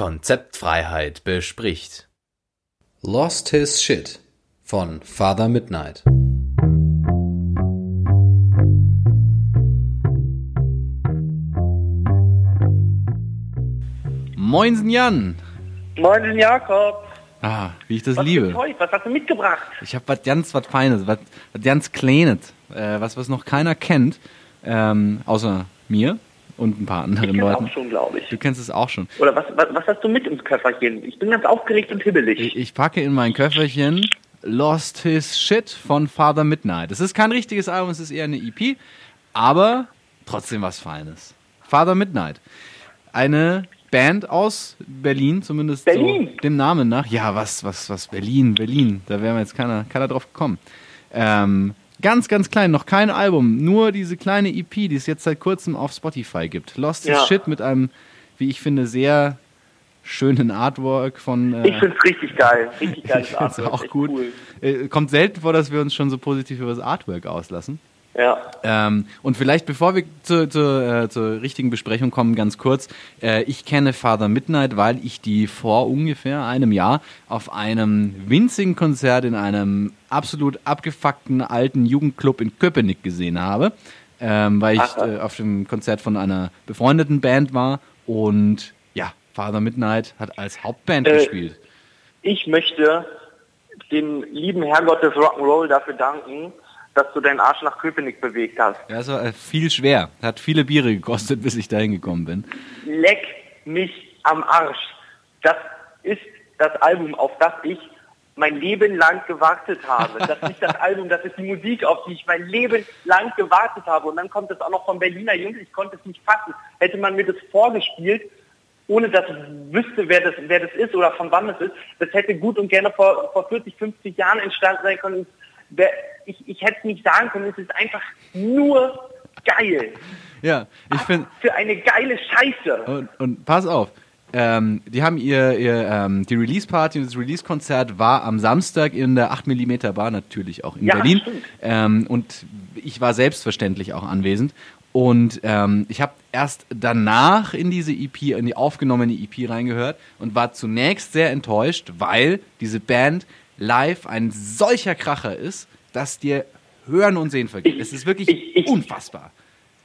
Konzeptfreiheit bespricht. Lost His Shit von Father Midnight. Moinsen Jan. Moin, Jakob. Ah, wie ich das Was liebe. heute? Was hast du mitgebracht? Ich habe was ganz was Feines, was, was ganz Kleines, äh, was was noch keiner kennt, ähm, außer mir und ein paar Ich anderen kenn's Leuten. auch schon, glaube ich. Du kennst es auch schon. Oder was, was, was hast du mit ins Köfferchen? Ich bin ganz aufgeregt und hibbelig. Ich, ich packe in mein Köfferchen Lost His Shit von Father Midnight. Es ist kein richtiges Album, es ist eher eine EP, aber trotzdem was Feines. Father Midnight. Eine Band aus Berlin, zumindest Berlin? so dem Namen nach. Ja, was, was, was, Berlin, Berlin. Da wäre jetzt keiner, keiner drauf gekommen. Ähm, ganz, ganz klein, noch kein Album, nur diese kleine EP, die es jetzt seit kurzem auf Spotify gibt. Lost Ja. Shit mit einem, wie ich finde, sehr schönen Artwork von. Äh, Ich find's richtig geil. Richtig geiles ich Artwork. auch gut. Cool. Äh, kommt selten vor, dass wir uns schon so positiv über das Artwork auslassen. Ja. Ähm, und vielleicht, bevor wir zu, zu, äh, zur richtigen Besprechung kommen, ganz kurz. Äh, ich kenne Father Midnight, weil ich die vor ungefähr einem Jahr auf einem winzigen Konzert in einem absolut abgefuckten alten Jugendclub in Köpenick gesehen habe. Ähm, weil ich äh, auf dem Konzert von einer befreundeten Band war und ja, Father Midnight hat als Hauptband Äh, gespielt. Ich möchte dem lieben Herrgott des Rock'n'Roll dafür danken, dass du deinen Arsch nach Köpenick bewegt hast. Ja, es war äh, viel schwer. Hat viele Biere gekostet, bis ich dahin gekommen bin. Leck mich am Arsch. Das ist das Album, auf das ich mein Leben lang gewartet habe. Das ist das Album, das ist die Musik, auf die ich mein Leben lang gewartet habe. Und dann kommt es auch noch von Berliner Jungs. Ich konnte es nicht fassen. Hätte man mir das vorgespielt, ohne dass ich wüsste, wer das, wer das ist oder von wann es ist, das hätte gut und gerne vor, vor 40, 50 Jahren entstanden sein können. Ich, ich hätte es nicht sagen können. Es ist einfach nur geil. Ja, ich finde. Für eine geile Scheiße. Und, und pass auf. Ähm, die haben ihr, ihr ähm, die Release-Party und das Release-Konzert war am Samstag in der 8mm Bar natürlich auch in Ja, Berlin. Ähm, und ich war selbstverständlich auch anwesend. Und ähm, ich habe erst danach in diese EP, in die aufgenommene EP reingehört und war zunächst sehr enttäuscht, weil diese Band live ein solcher Kracher ist, dass dir Hören und Sehen vergeht. Ich- es ist wirklich ich- ich- unfassbar.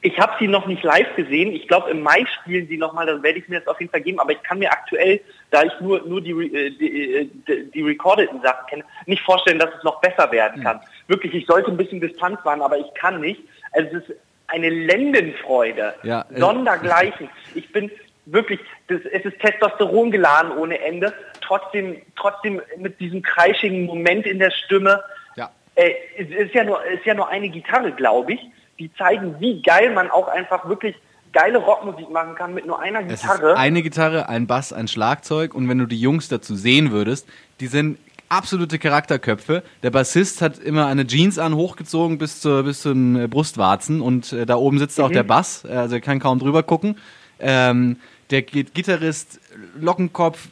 Ich habe sie noch nicht live gesehen. Ich glaube, im Mai spielen sie nochmal, dann werde ich mir das auf jeden Fall geben. Aber ich kann mir aktuell, da ich nur, nur die, äh, die, äh, die, die recordeten Sachen kenne, nicht vorstellen, dass es noch besser werden kann. Wirklich, ich sollte ein bisschen Distanz wahren, aber ich kann nicht. Also es ist eine Lendenfreude. Ja, äh, Sondergleichen. Ich bin wirklich, das, es ist Testosteron geladen ohne Ende. Trotzdem, trotzdem mit diesem kreischigen Moment in der Stimme. Ja. Äh, es ist ja nur, ist ja nur eine Gitarre, glaube ich. Die zeigen, wie geil man auch einfach wirklich geile Rockmusik machen kann mit nur einer Es ist Gitarre. eine Gitarre, ein Bass, ein Schlagzeug und wenn du die Jungs dazu sehen würdest, die sind absolute Charakterköpfe. Der Bassist hat immer eine Jeans an, hochgezogen bis, zur, bis zu den äh, Brustwarzen und äh, da oben sitzt auch der Bass, äh, also er kann kaum drüber gucken. Ähm, der Gi- Gitarrist Lockenkopf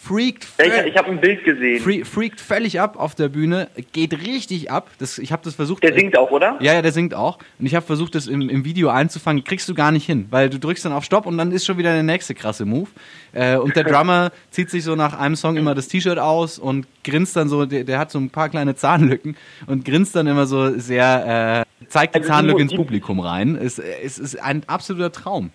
freakt Ja, ich ich habe ein Bild gesehen. Free, freakt völlig ab auf der Bühne, geht richtig ab. Das, ich habe das versucht. Der singt auch, oder? Ja, ja, der singt auch. Und ich habe versucht, das im, im Video einzufangen. Kriegst du gar nicht hin, weil du drückst dann auf Stopp und dann ist schon wieder der nächste krasse Move. Äh, und der Drummer zieht sich so nach einem Song immer das T-Shirt aus und grinst dann so. Der, der hat so ein paar kleine Zahnlücken und grinst dann immer so sehr. Äh, zeigt die Also Zahnlücke ins Publikum rein. Es, es ist ein absoluter Traum.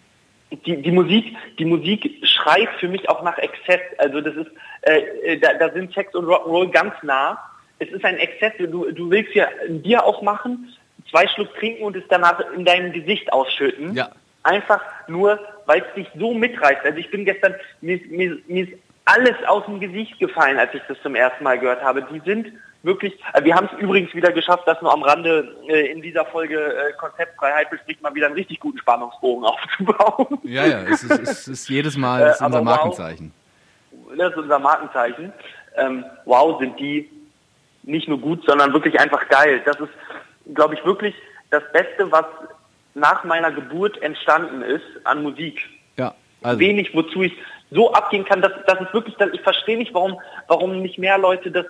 Die, die Musik, die Musik schreit für mich auch nach Exzess. Also das ist, äh, äh, da, da sind Sex und Rock'n'Roll ganz nah. Es ist ein Exzess. Du, du willst ja ein Bier aufmachen, zwei Schluck trinken und es danach in dein Gesicht ausschütten. Ja. Einfach nur, weil es dich so mitreißt. Also ich bin gestern, mir, mir, mir ist alles aus dem Gesicht gefallen, als ich das zum ersten Mal gehört habe. Die sind wirklich, äh, wir haben es übrigens wieder geschafft, das nur am Rande äh, in dieser Folge äh, Konzeptfreiheit bespricht, mal wieder einen richtig guten Spannungsbogen aufzubauen. Ja, ja, es ist, es ist jedes Mal Äh, es ist unser wow. Markenzeichen. das ist unser Markenzeichen. Ähm, wow, sind die nicht nur gut, sondern wirklich einfach geil. Das ist, glaube ich, wirklich das Beste, was nach meiner Geburt entstanden ist an Musik. Ja, also. Wenig, wozu ich so abgehen kann, dass das ist wirklich, das, ich verstehe nicht, warum, warum nicht mehr Leute das,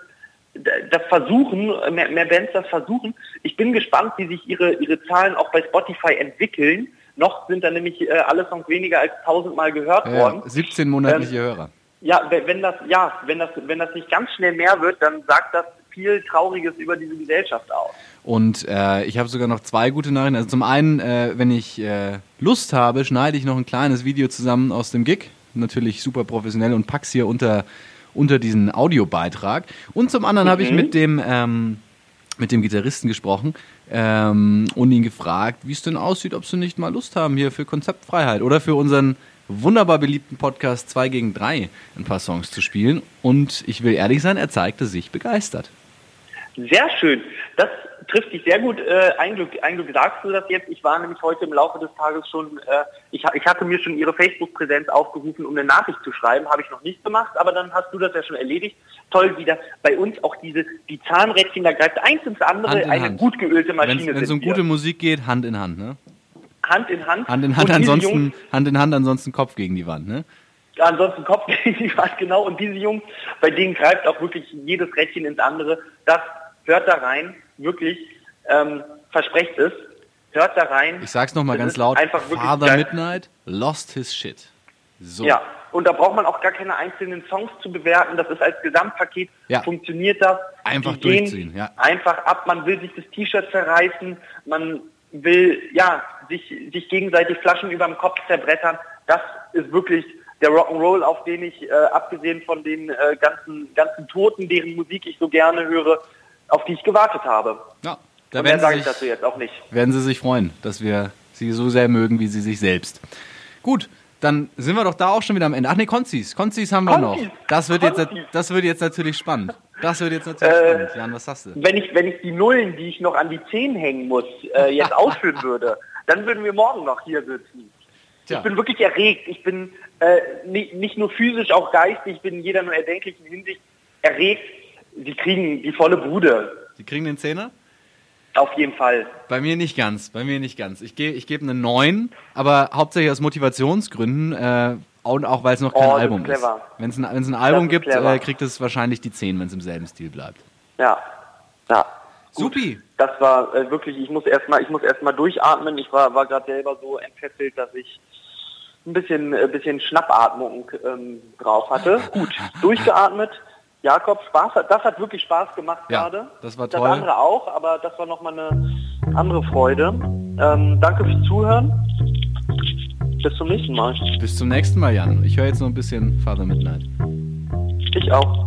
das versuchen, mehr, mehr Bands das versuchen. Ich bin gespannt, wie sich ihre, ihre Zahlen auch bei Spotify entwickeln, Noch sind da nämlich äh, alle Songs weniger als tausendmal gehört Ja, worden. 17 monatliche Hörer. Ja, we- wenn das, ja, wenn das, wenn das nicht ganz schnell mehr wird, dann sagt das viel Trauriges über diese Gesellschaft aus. Und äh, ich habe sogar noch zwei gute Nachrichten. Also zum einen, äh, wenn ich äh, Lust habe, schneide ich noch ein kleines Video zusammen aus dem Gig. Natürlich super professionell und pack's hier unter, unter diesen Audiobeitrag. Und zum anderen habe ich mit dem, ähm, mit dem Gitarristen gesprochen ähm, und ihn gefragt, wie es denn aussieht, ob sie nicht mal Lust haben hier für Konzeptfreiheit oder für unseren wunderbar beliebten Podcast 2 gegen 3 ein paar Songs zu spielen. Und ich will ehrlich sein, er zeigte sich begeistert. Sehr schön. Das trifft dich sehr gut. Äh, ein, Glück, ein Glück sagst du das jetzt. Ich war nämlich heute im Laufe des Tages schon, äh, ich, ich hatte mir schon ihre Facebook-Präsenz aufgerufen, um eine Nachricht zu schreiben. Habe ich noch nicht gemacht, aber dann hast du das ja schon erledigt. Toll wieder. Bei uns auch diese, die Zahnrädchen, da greift eins ins andere, Hand in eine Hand. gut geölte Maschine. Wenn es um gute Musik geht, Hand in Hand, ne? Hand in Hand. Hand in Hand, ansonsten, Hand in Hand, ansonsten Kopf gegen die Wand, ne? ansonsten Kopf gegen die Wand, genau. Und diese Jungs, bei denen greift auch wirklich jedes Rädchen ins andere. Das hört da rein, wirklich, ähm, versprecht es. Hört da rein. Ich sag's nochmal ganz laut. Einfach wirklich Father geil. Midnight lost his shit. So. Ja, und da braucht man auch gar keine einzelnen Songs zu bewerten. Das ist als Gesamtpaket, Ja. funktioniert das. Einfach Die durchziehen, ja. Einfach ab, man will sich das T-Shirt zerreißen, man will, ja, sich, sich gegenseitig Flaschen über dem Kopf zerbrettern. Das ist wirklich der Rock'n'Roll, auf den ich, äh, abgesehen von den äh, ganzen, ganzen Toten, deren Musik ich so gerne höre, auf die ich gewartet habe. Ja, da mehr werden sage sie, ich dazu sich, jetzt auch nicht. werden sie sich freuen, dass wir sie so sehr mögen, wie sie sich selbst. Gut, dann sind wir doch da auch schon wieder am Ende. Ach nee, Konzis. Konzis haben wir noch. Konzis. Das wird, jetzt, das wird jetzt natürlich spannend. Das wird jetzt natürlich Äh, spannend. Jan, was hast du? wenn ich, wenn ich die Nullen, die ich noch an die Zehen hängen muss, äh, jetzt ausführen würde, dann würden wir morgen noch hier sitzen. Tja. Ich bin wirklich erregt. Ich bin äh, nicht, nicht nur physisch, auch geistig, ich bin in jeder nur erdenklichen Hinsicht erregt. Sie kriegen die volle Bude. Sie kriegen den Zehner? Auf jeden Fall. Bei mir nicht ganz, bei mir nicht ganz. Ich, geh, ich gebe eine 9, aber hauptsächlich aus Motivationsgründen äh, und auch weil es noch kein Oh, ist Album ist. Wenn es ein, wenn's ein Album gibt, äh, kriegt es wahrscheinlich die 10, wenn es im selben Stil bleibt. Ja. Ja. Supi. Das war äh, wirklich, ich muss erstmal, ich muss erstmal durchatmen. Ich war, war gerade selber so entfesselt, dass ich ein bisschen, äh, bisschen Schnappatmung ähm, drauf hatte. Gut, durchgeatmet. Jakob, Spaß hat, das hat wirklich Spaß gemacht Ja, gerade. das war Das toll. andere auch, aber das war nochmal eine andere Freude. Ähm, danke fürs Zuhören. Bis zum nächsten Mal. Bis zum nächsten Mal, Jan. Ich höre jetzt noch ein bisschen Father Midnight. Ich auch.